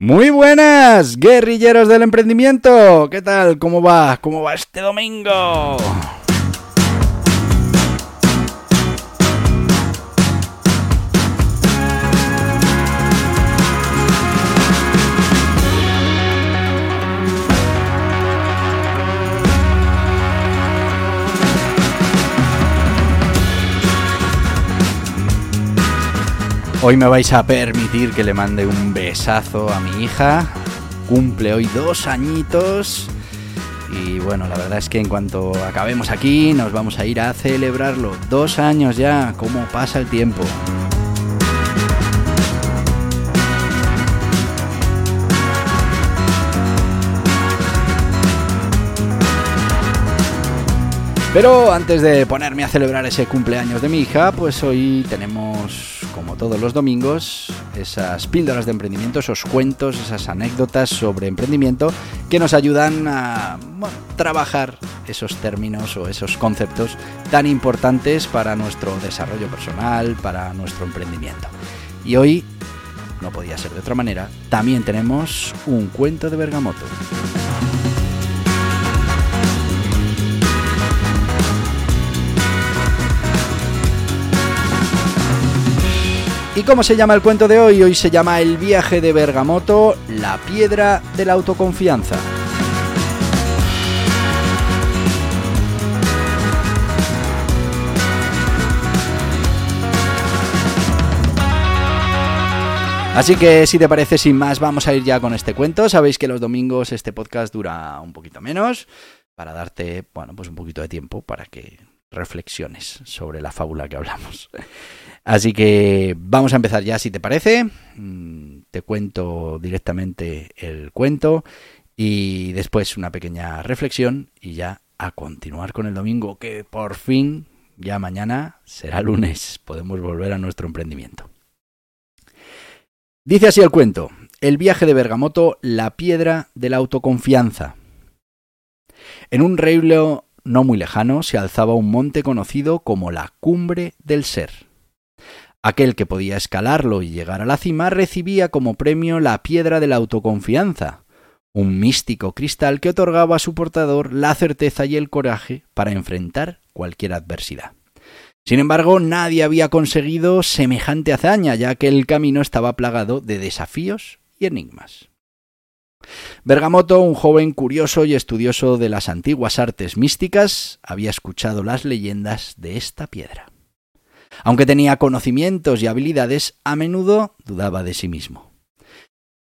Muy buenas, guerrilleros del emprendimiento. ¿Qué tal? ¿Cómo va? ¿Cómo va este domingo? Hoy me vais a permitir que le mande un besazo a mi hija. Cumple hoy dos añitos. Y bueno, la verdad es que en cuanto acabemos aquí nos vamos a ir a celebrarlo. Dos años ya, cómo pasa el tiempo. Pero antes de ponerme a celebrar ese cumpleaños de mi hija, pues hoy tenemos, como todos los domingos, esas píldoras de emprendimiento, esos cuentos, esas anécdotas sobre emprendimiento que nos ayudan a trabajar esos términos o esos conceptos tan importantes para nuestro desarrollo personal, para nuestro emprendimiento. Y hoy, no podía ser de otra manera, también tenemos un cuento de Bergamoto. ¿Y cómo se llama el cuento de hoy? Hoy se llama El viaje de Bergamoto, la piedra de la autoconfianza. Así que si te parece, sin más, vamos a ir ya con este cuento. Sabéis que los domingos este podcast dura un poquito menos para darte, bueno, pues un poquito de tiempo para que reflexiones sobre la fábula que hablamos. Así que vamos a empezar ya, si te parece. Mm, te cuento directamente el cuento y después una pequeña reflexión y ya a continuar con el domingo, que por fin, ya mañana, será lunes. Podemos volver a nuestro emprendimiento. Dice así el cuento, el viaje de Bergamoto, la piedra de la autoconfianza. En un reino no muy lejano se alzaba un monte conocido como la cumbre del ser. Aquel que podía escalarlo y llegar a la cima recibía como premio la piedra de la autoconfianza, un místico cristal que otorgaba a su portador la certeza y el coraje para enfrentar cualquier adversidad. Sin embargo, nadie había conseguido semejante hazaña, ya que el camino estaba plagado de desafíos y enigmas. Bergamoto, un joven curioso y estudioso de las antiguas artes místicas, había escuchado las leyendas de esta piedra. Aunque tenía conocimientos y habilidades, a menudo dudaba de sí mismo.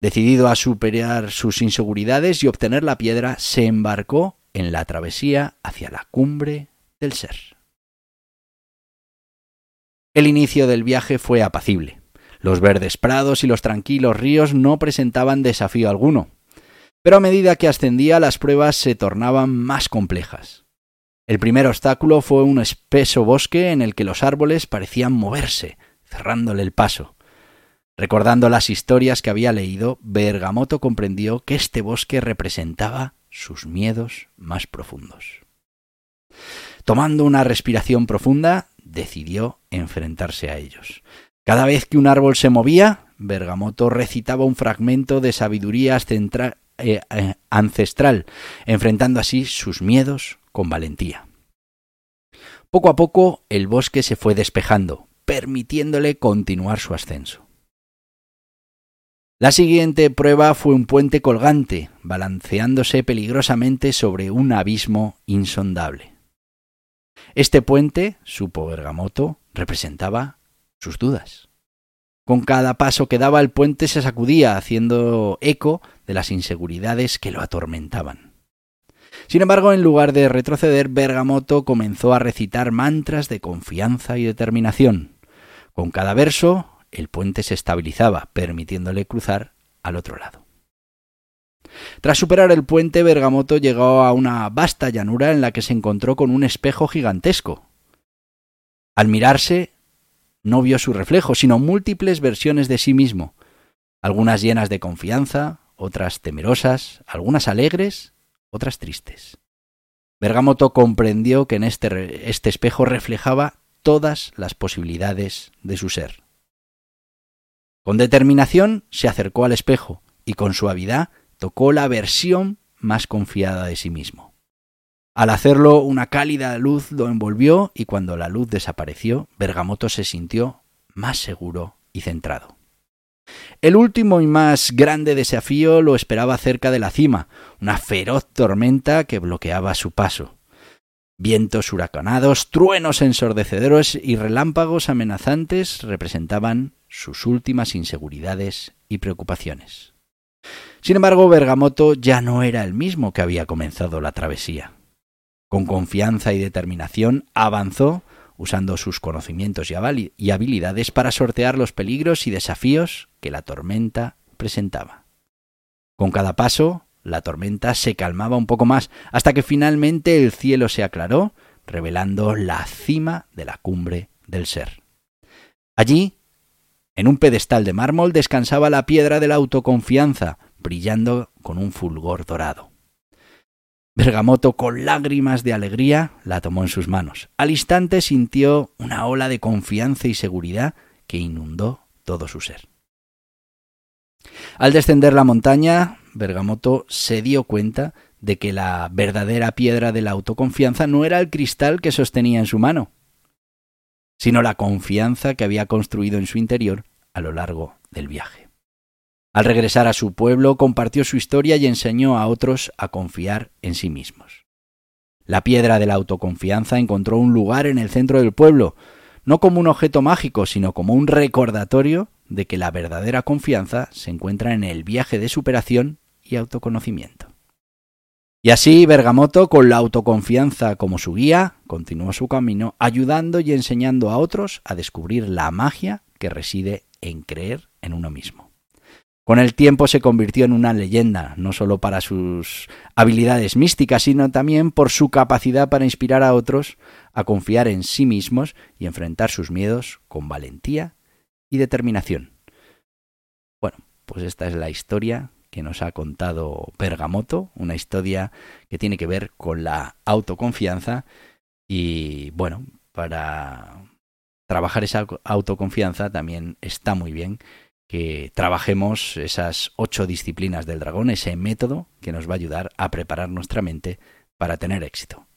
Decidido a superar sus inseguridades y obtener la piedra, se embarcó en la travesía hacia la cumbre del ser. El inicio del viaje fue apacible. Los verdes prados y los tranquilos ríos no presentaban desafío alguno. Pero a medida que ascendía las pruebas se tornaban más complejas. El primer obstáculo fue un espeso bosque en el que los árboles parecían moverse, cerrándole el paso. Recordando las historias que había leído, Bergamoto comprendió que este bosque representaba sus miedos más profundos. Tomando una respiración profunda, decidió enfrentarse a ellos. Cada vez que un árbol se movía, Bergamoto recitaba un fragmento de sabiduría eh, eh, ancestral, enfrentando así sus miedos con valentía. Poco a poco el bosque se fue despejando, permitiéndole continuar su ascenso. La siguiente prueba fue un puente colgante, balanceándose peligrosamente sobre un abismo insondable. Este puente, supo Bergamoto, representaba sus dudas. Con cada paso que daba el puente se sacudía, haciendo eco de las inseguridades que lo atormentaban. Sin embargo, en lugar de retroceder, Bergamoto comenzó a recitar mantras de confianza y determinación. Con cada verso, el puente se estabilizaba, permitiéndole cruzar al otro lado. Tras superar el puente, Bergamoto llegó a una vasta llanura en la que se encontró con un espejo gigantesco. Al mirarse, no vio su reflejo, sino múltiples versiones de sí mismo, algunas llenas de confianza, otras temerosas, algunas alegres, otras tristes. Bergamoto comprendió que en este, este espejo reflejaba todas las posibilidades de su ser. Con determinación se acercó al espejo y con suavidad tocó la versión más confiada de sí mismo. Al hacerlo, una cálida luz lo envolvió y cuando la luz desapareció, Bergamoto se sintió más seguro y centrado. El último y más grande desafío lo esperaba cerca de la cima, una feroz tormenta que bloqueaba su paso. Vientos huracanados, truenos ensordecedores y relámpagos amenazantes representaban sus últimas inseguridades y preocupaciones. Sin embargo, Bergamoto ya no era el mismo que había comenzado la travesía. Con confianza y determinación avanzó usando sus conocimientos y habilidades para sortear los peligros y desafíos que la tormenta presentaba. Con cada paso, la tormenta se calmaba un poco más, hasta que finalmente el cielo se aclaró, revelando la cima de la cumbre del ser. Allí, en un pedestal de mármol, descansaba la piedra de la autoconfianza, brillando con un fulgor dorado. Bergamoto, con lágrimas de alegría, la tomó en sus manos. Al instante sintió una ola de confianza y seguridad que inundó todo su ser. Al descender la montaña, Bergamoto se dio cuenta de que la verdadera piedra de la autoconfianza no era el cristal que sostenía en su mano, sino la confianza que había construido en su interior a lo largo del viaje. Al regresar a su pueblo, compartió su historia y enseñó a otros a confiar en sí mismos. La piedra de la autoconfianza encontró un lugar en el centro del pueblo, no como un objeto mágico, sino como un recordatorio de que la verdadera confianza se encuentra en el viaje de superación y autoconocimiento. Y así Bergamoto, con la autoconfianza como su guía, continuó su camino, ayudando y enseñando a otros a descubrir la magia que reside en creer en uno mismo. Con el tiempo se convirtió en una leyenda, no solo para sus habilidades místicas, sino también por su capacidad para inspirar a otros a confiar en sí mismos y enfrentar sus miedos con valentía y determinación. Bueno, pues esta es la historia que nos ha contado Pergamoto, una historia que tiene que ver con la autoconfianza y bueno, para trabajar esa autoconfianza también está muy bien que trabajemos esas ocho disciplinas del dragón, ese método que nos va a ayudar a preparar nuestra mente para tener éxito.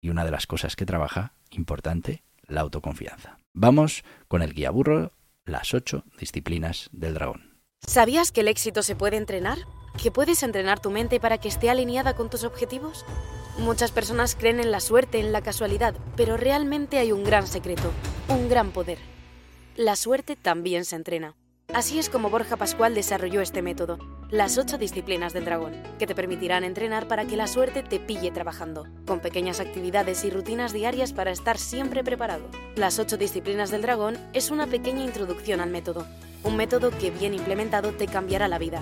Y una de las cosas que trabaja, importante, la autoconfianza. Vamos con el guía burro, las ocho disciplinas del dragón. ¿Sabías que el éxito se puede entrenar? ¿Que puedes entrenar tu mente para que esté alineada con tus objetivos? Muchas personas creen en la suerte, en la casualidad, pero realmente hay un gran secreto, un gran poder. La suerte también se entrena. Así es como Borja Pascual desarrolló este método, las ocho disciplinas del dragón, que te permitirán entrenar para que la suerte te pille trabajando, con pequeñas actividades y rutinas diarias para estar siempre preparado. Las ocho disciplinas del dragón es una pequeña introducción al método, un método que bien implementado te cambiará la vida.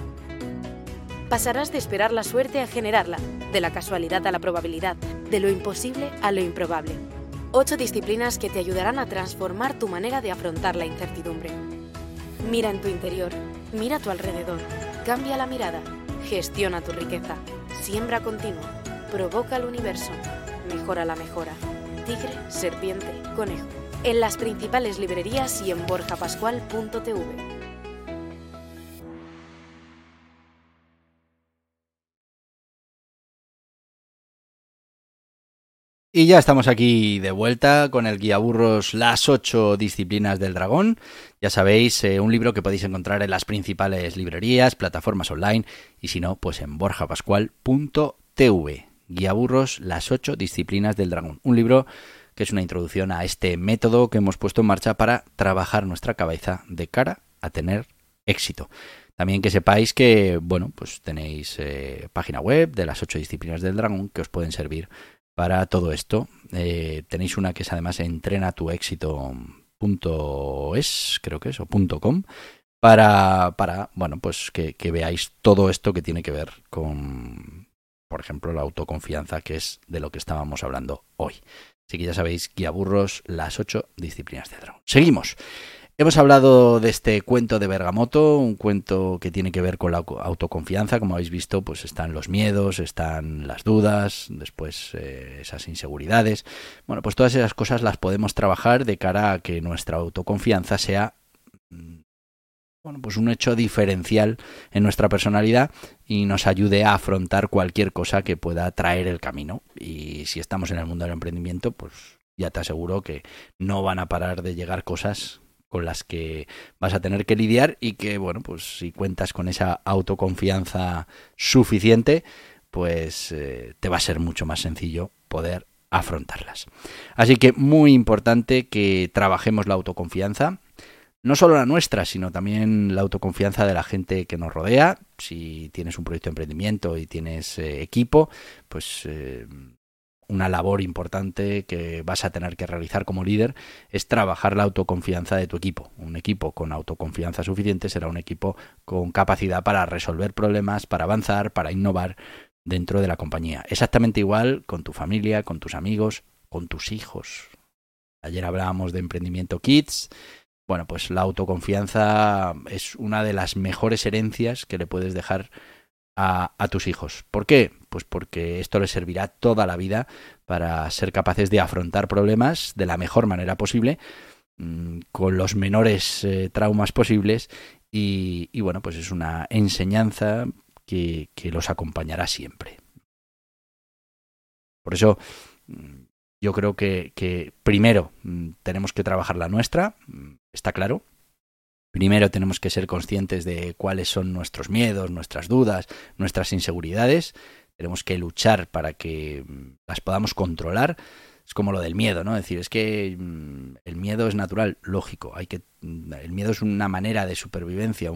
Pasarás de esperar la suerte a generarla, de la casualidad a la probabilidad, de lo imposible a lo improbable. Ocho disciplinas que te ayudarán a transformar tu manera de afrontar la incertidumbre. Mira en tu interior, mira a tu alrededor, cambia la mirada, gestiona tu riqueza, siembra continua, provoca el universo, mejora la mejora. Tigre, serpiente, conejo. En las principales librerías y en borjapascual.tv. Y ya estamos aquí de vuelta con el guía burros Las ocho disciplinas del dragón. Ya sabéis, eh, un libro que podéis encontrar en las principales librerías, plataformas online y si no, pues en borjapascual.tv. Guía burros Las ocho disciplinas del dragón. Un libro que es una introducción a este método que hemos puesto en marcha para trabajar nuestra cabeza de cara a tener éxito. También que sepáis que, bueno, pues tenéis eh, página web de las ocho disciplinas del dragón que os pueden servir para todo esto. Eh, tenéis una que es además entrena tu éxito .es, creo que es, o .com, para, para bueno, pues que, veáis todo esto que tiene que ver con, por ejemplo, la autoconfianza, que es de lo que estábamos hablando hoy. Así que ya sabéis, guía burros, las ocho disciplinas de. Seguimos. Hemos hablado de este cuento de Bergamoto, un cuento que tiene que ver con la autoconfianza. Como habéis visto, pues están los miedos, están las dudas, después eh, esas inseguridades. Bueno, pues todas esas cosas las podemos trabajar de cara a que nuestra autoconfianza sea mm, bueno, pues un hecho diferencial en nuestra personalidad y nos ayude a afrontar cualquier cosa que pueda traer el camino. Y si estamos en el mundo del emprendimiento, pues ya te aseguro que no van a parar de llegar cosas con las que vas a tener que lidiar y que, bueno, pues si cuentas con esa autoconfianza suficiente, pues eh, te va a ser mucho más sencillo poder afrontarlas. Así que muy importante que trabajemos la autoconfianza, no solo la nuestra, sino también la autoconfianza de la gente que nos rodea. Si tienes un proyecto de emprendimiento y tienes eh, equipo, pues eh, una labor importante que vas a tener que realizar como líder es trabajar la autoconfianza de tu equipo. Un equipo con autoconfianza suficiente será un equipo con capacidad para resolver problemas, para avanzar, para innovar dentro de la compañía. Exactamente igual con tu familia, con tus amigos, con tus hijos. Ayer hablábamos de emprendimiento kids. Bueno, pues la autoconfianza es una de las mejores herencias que le puedes dejar a, tus hijos. ¿Por qué? Pues porque esto les servirá toda la vida para ser capaces de afrontar problemas de la mejor manera posible, mmm, con los menores eh, traumas posibles y, bueno, pues es una enseñanza que, que los acompañará siempre. Por eso mm, yo creo que, primero mm, tenemos que trabajar la nuestra, mm, está claro, Primero tenemos que ser conscientes de cuáles son nuestros miedos, nuestras dudas, nuestras inseguridades. Tenemos que luchar para que mm, las podamos controlar. Es como lo del miedo, ¿no? Es decir, es que mm, el miedo es natural, lógico. Hay que, mm, el miedo es una manera de supervivencia,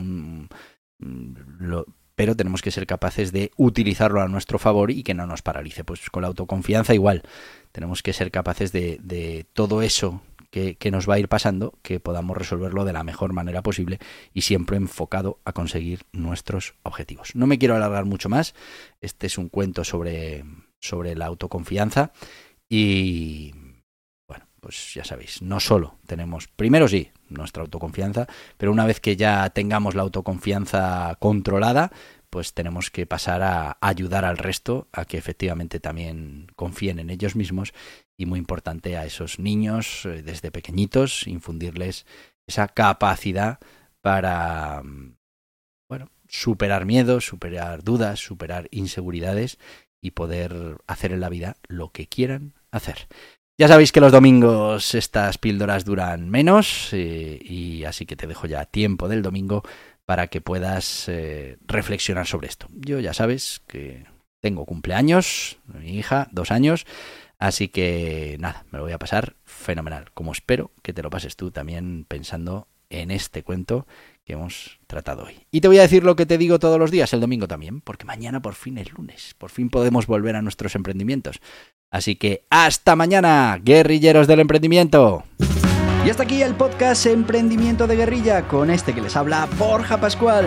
pero tenemos que ser capaces de utilizarlo a nuestro favor y que no nos paralice. Pues con la autoconfianza igual. Tenemos que ser capaces de todo eso que, nos va a ir pasando, que podamos resolverlo de la mejor manera posible y siempre enfocado a conseguir nuestros objetivos. No me quiero alargar mucho más. Este es un cuento sobre, sobre la autoconfianza y bueno, pues ya sabéis, no solo tenemos, primero sí, nuestra autoconfianza, pero una vez que ya tengamos la autoconfianza controlada, pues tenemos que pasar a ayudar al resto a que efectivamente también confíen en ellos mismos y muy importante a esos niños eh, desde pequeñitos infundirles esa capacidad para bueno, superar miedos, superar dudas, superar inseguridades y poder hacer en la vida lo que quieran hacer. Ya sabéis que los domingos estas píldoras duran menos eh, y así que te dejo ya tiempo del domingo para que puedas eh, reflexionar sobre esto. Yo ya sabes que tengo cumpleaños, mi hija, dos años, así que nada, me lo voy a pasar fenomenal, como espero que te lo pases tú también pensando en este cuento que hemos tratado hoy. Y te voy a decir lo que te digo todos los días, el domingo también, porque mañana por fin es lunes, por fin podemos volver a nuestros emprendimientos. Así que hasta mañana, guerrilleros del emprendimiento. Y hasta aquí el podcast Emprendimiento de Guerrilla con este que les habla Borja Pascual.